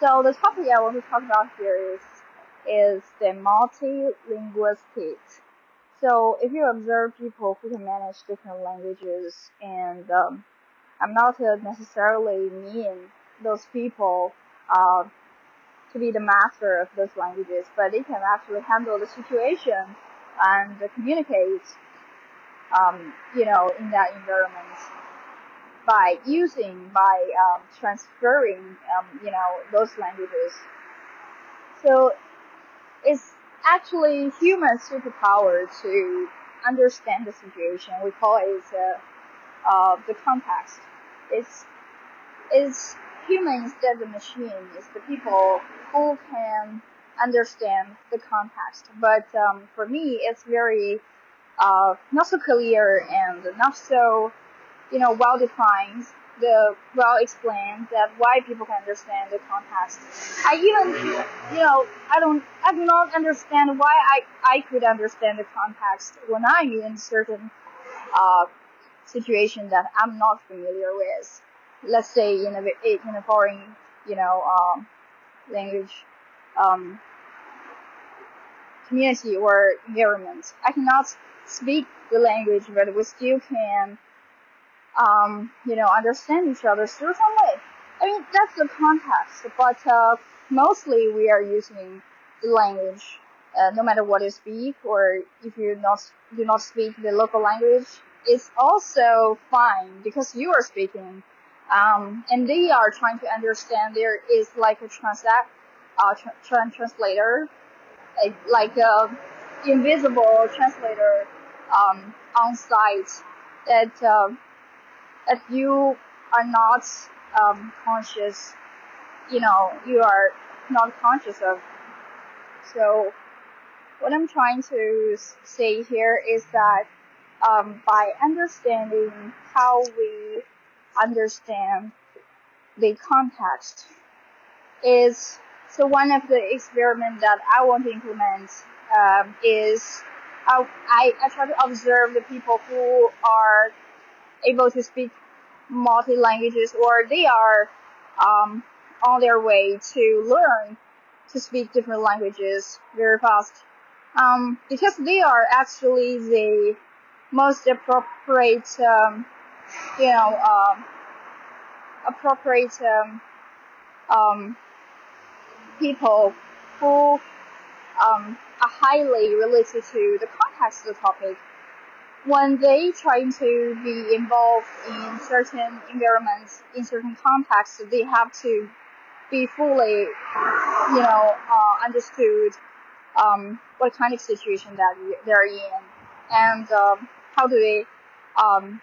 So the topic I want to talk about here is is the multilinguistics. So if you observe people who can manage different languages, and um, I'm not necessarily mean those people uh, to be the master of those languages, but they can actually handle the situation and communicate, um, you know, in that environment by using, by um, transferring, um, you know, those languages. So it's actually human superpower to understand the situation. We call it uh, uh, the context. It's it's human instead of the machine. It's the people who can understand the context. But um, for me, it's very uh, not so clear and not so you know well defined the well explained that why people can understand the context. I even, you know, I don't, I do not understand why I, I could understand the context when I'm in certain, uh, situation that I'm not familiar with. Let's say in a, in a foreign, you know, um, language, um, community or environment. I cannot speak the language, but we still can um, you know, understand each other through some way. I mean, that's the context, but uh, mostly we are using the language, uh, no matter what you speak, or if you not do not speak the local language, it's also fine because you are speaking, um, and they are trying to understand. There is like a transact, uh, tra- tra- translator, like a invisible translator um, on site that. Uh, if you are not um, conscious, you know, you are not conscious of. So, what I'm trying to say here is that um, by understanding how we understand the context is so one of the experiments that I want to implement um, is I, I, I try to observe the people who are able to speak multi languages or they are um, on their way to learn to speak different languages very fast. Um, because they are actually the most appropriate um, you know um, appropriate um, um, people who um, are highly related to the context of the topic when they try to be involved in certain environments, in certain contexts, they have to be fully, you know, uh, understood um, what kind of situation that they're in, and um, how do they, um,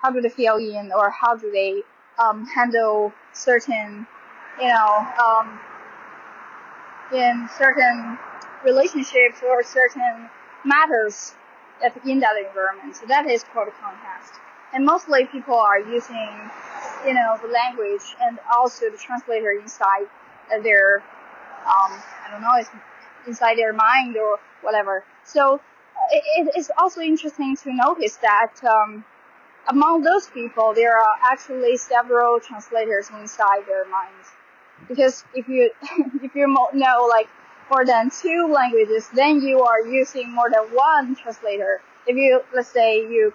how do they feel in, or how do they um, handle certain, you know, um, in certain relationships or certain matters in that environment. So that is called context. And mostly people are using, you know, the language and also the translator inside their, um, I don't know, it's inside their mind or whatever. So it, it is also interesting to notice that um, among those people, there are actually several translators inside their minds. Because if you if you know like more than two languages, then you are using more than one translator. If you, let's say you,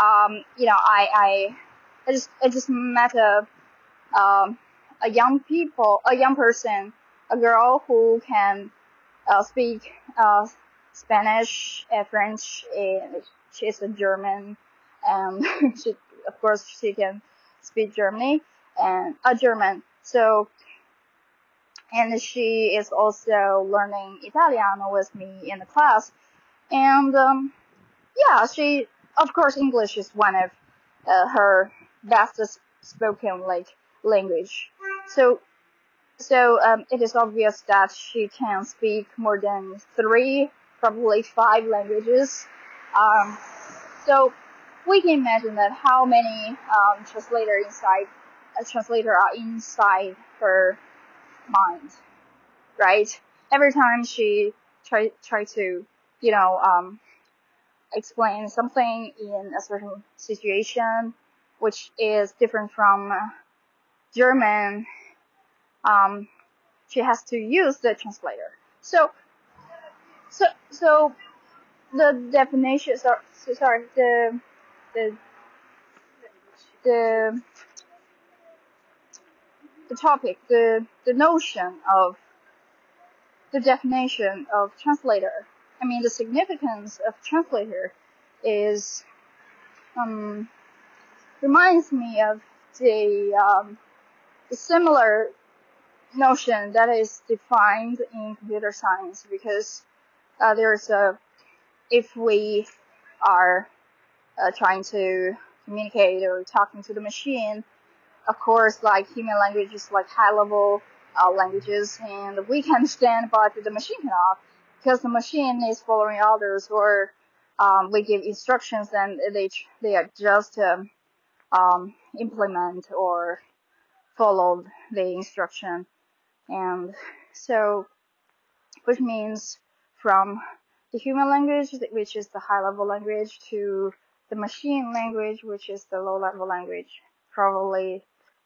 um, you know, I, I, I just, I just met a, um, a young people, a young person, a girl who can, uh, speak, uh, Spanish, and French, and she's a German, and she, of course, she can speak Germany and a uh, German. So and she is also learning Italiano with me in the class. And um, yeah, she of course English is one of uh, her best spoken like language. So so um, it is obvious that she can speak more than three, probably five languages. Um, so we can imagine that how many um, translator inside a translator are inside her mind, right? Every time she try try to, you know, um, explain something in a certain situation, which is different from German, um, she has to use the translator. So, so, so the definition, sorry, sorry, the, the, the, the topic, the, the notion of the definition of translator. I mean, the significance of translator is, um, reminds me of the, um, the similar notion that is defined in computer science because uh, there's a if we are uh, trying to communicate or talking to the machine, of course, like human languages, like high level uh, languages, and we can understand, but the machine cannot, because the machine is following orders, or um, we give instructions and they they just um, um, implement or follow the instruction, and so which means from the human language, which is the high level language, to the machine language, which is the low level language, probably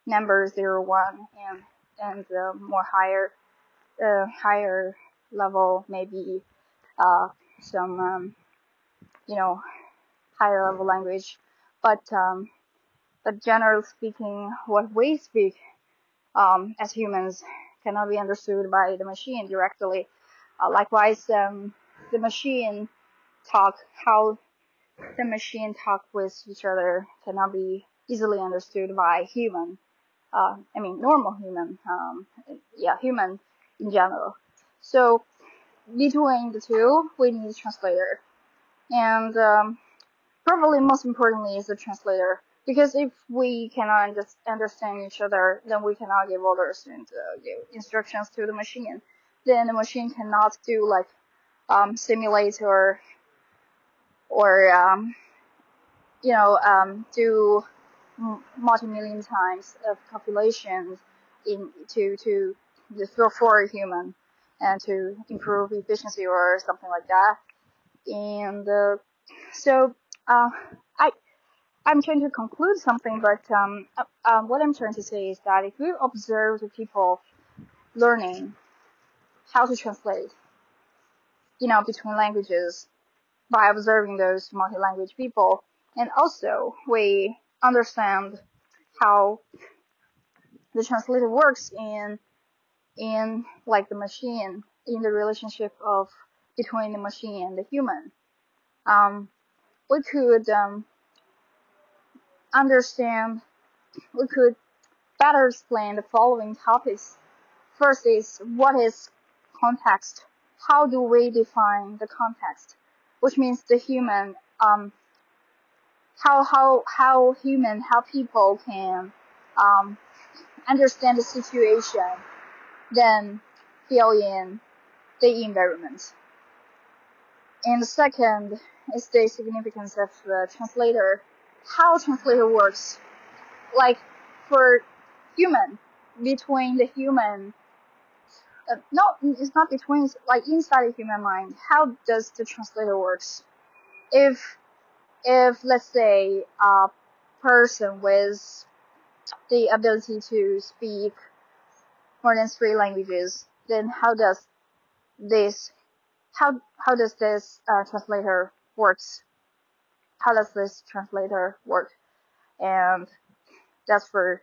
number zero one and and the more higher uh, higher level maybe uh, some um, you know higher level language, but um, but generally speaking, what we speak um, as humans cannot be understood by the machine directly. Uh, likewise, um, the machine talk, how the machine talk with each other cannot be easily understood by human. Uh, I mean, normal human, um, yeah, human in general. So between the two, we need a translator. And um, probably most importantly is the translator. Because if we cannot understand each other, then we cannot give orders and uh, give instructions to the machine. Then the machine cannot do like um, simulate or or um, you know um, do multi-million times of calculations in to to for for a human and to improve efficiency or something like that. And uh, so uh, I I'm trying to conclude something, but um, uh, um, what I'm trying to say is that if we observe the people learning how to translate you know, between languages by observing those multi-language people. And also we understand how the translator works in, in like the machine, in the relationship of between the machine and the human. Um, we could um, understand, we could better explain the following topics. First is what is context how do we define the context, which means the human, um, how how how human, how people can um, understand the situation, then fill in the environment. And the second is the significance of the translator, how translator works. Like for human, between the human uh, not it's not between like inside the human mind. How does the translator works? If if let's say a person with the ability to speak more than three languages, then how does this how how does this uh, translator works? How does this translator work? And that's for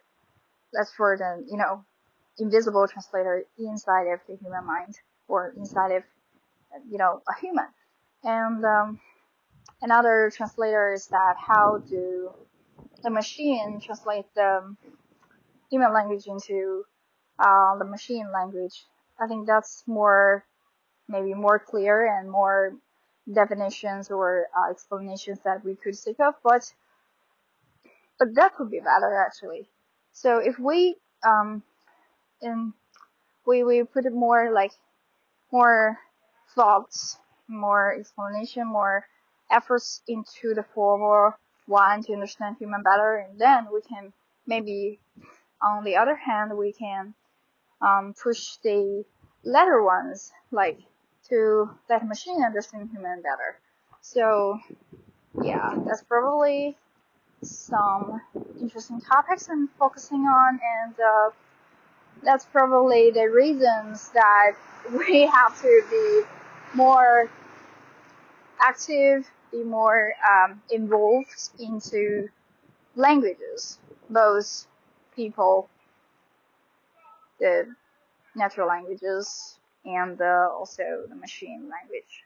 that's for the you know invisible translator inside of the human mind or inside of you know a human and um, another translator is that how do the machine translate the human language into uh, the machine language? I think that's more maybe more clear and more definitions or uh, explanations that we could think of but but that could be better actually. So if we um, and we we put more like more thoughts, more explanation, more efforts into the former one to understand human better, and then we can maybe, on the other hand, we can um, push the latter ones like to let machine understand human better. So yeah, that's probably some interesting topics I'm focusing on and. Uh, that's probably the reasons that we have to be more active, be more um, involved into languages, both people, the natural languages, and uh, also the machine language.